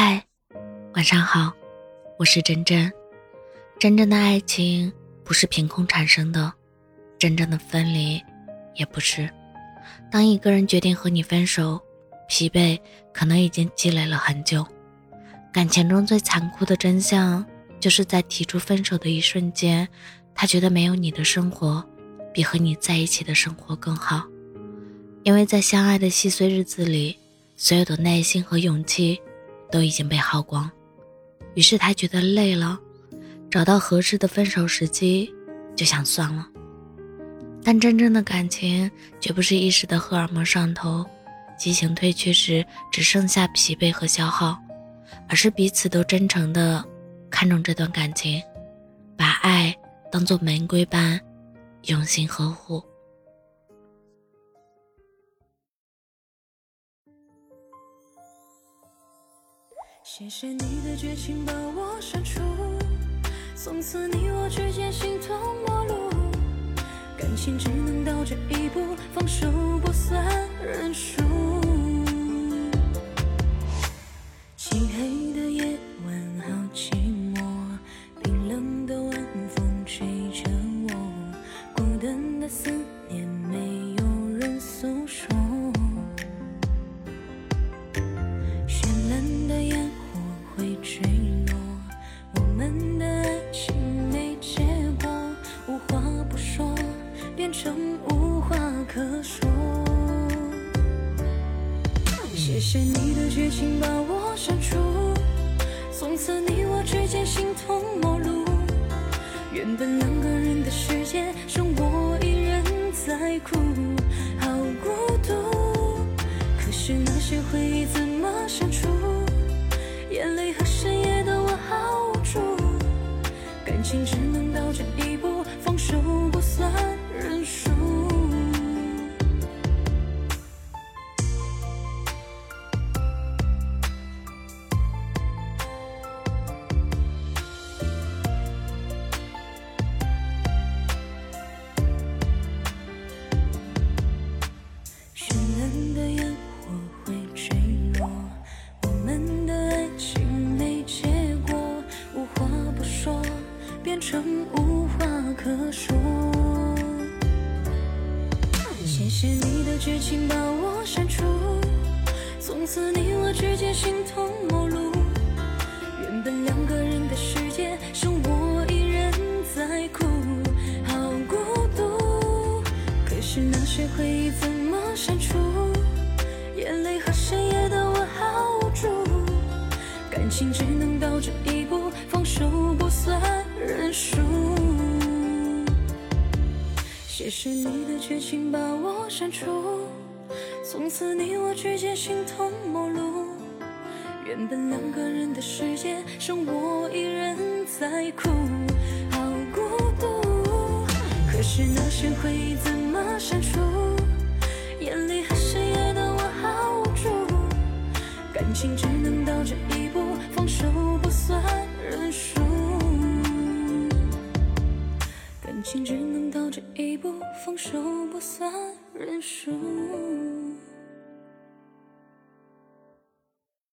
嗨，晚上好，我是真真。真正的爱情不是凭空产生的，真正的分离也不是。当一个人决定和你分手，疲惫可能已经积累了很久。感情中最残酷的真相，就是在提出分手的一瞬间，他觉得没有你的生活，比和你在一起的生活更好。因为在相爱的细碎日子里，所有的耐心和勇气都已经被耗光，于是他觉得累了，找到合适的分手时机，就想算了。但真正的感情绝不是一时的荷尔蒙上头，激情褪去时只剩下疲惫和消耗，而是彼此都真诚的看重这段感情，把爱当做玫瑰般用心呵护。谢谢你的绝情把我删除，从此你我之间形同陌路，感情只能到这一步，放手不算认输。更无话可说。谢谢你的绝情把我删除，从此你我之间形同陌路。原本两个人的世界，剩我一人在哭，变成无话可说。谢谢你的绝情把我删除，从此你我之间形同陌路。原本两个人的世界，剩我一人在哭，好孤独。可是那些回忆怎么删除？眼泪和深夜的我好无助。感情只能到这一只是你的绝情把我删除，从此你我之间形同陌路。原本两个人的世界，剩我一人在哭，好孤独。可是那些回忆怎么删除？放手不算认输。